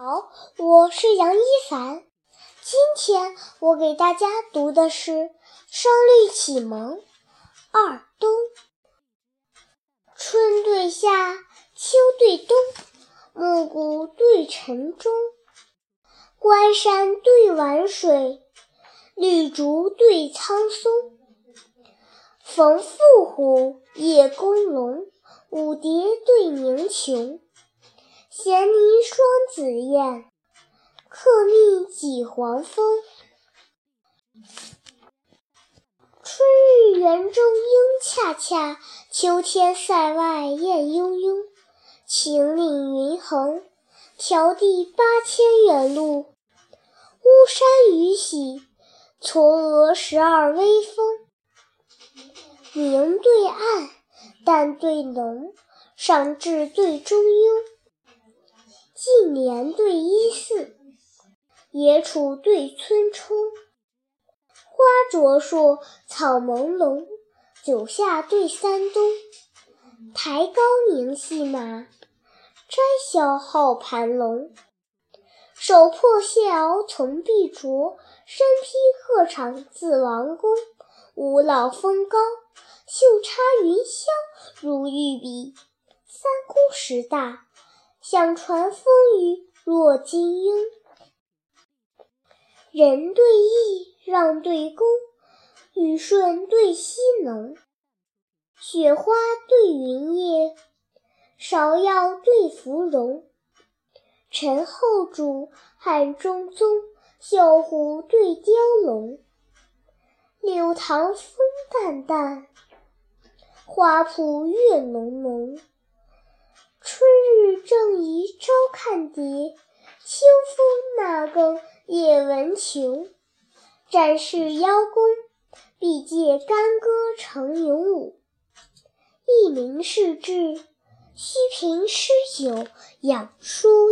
好，我是杨一凡。今天我给大家读的是《声律启蒙二冬》。春对夏，秋对冬，暮鼓对晨钟。关山对晚水，绿竹对苍松。冯妇虎，叶公龙，舞蝶对鸣琼。衔泥双紫燕，客蜜几黄蜂。春日园中莺恰恰，秋天塞外雁雍雍。秦岭云横，迢递八千远路。巫山雨洗，嵯峨十二微峰。明对暗，淡对浓，上至对中庸。年对一四，野楚对村冲。花灼烁，草朦胧，九夏对三冬。台高鸣细马，斋小号盘龙。手破蟹螯从碧卓，身披鹤氅自王宫。五老峰高，袖插云霄如玉笔。三姑十大。响传风雨落金鹰，人对义，让对恭，雨顺对溪浓，雪花对云叶，芍药对芙蓉。陈后主，汉中宗，绣虎对雕龙。柳塘风淡淡，花圃月浓浓。春日正看蝶，秋风那更夜闻琼。战士邀功，必借干戈成勇武。一名士志，须凭诗酒养书。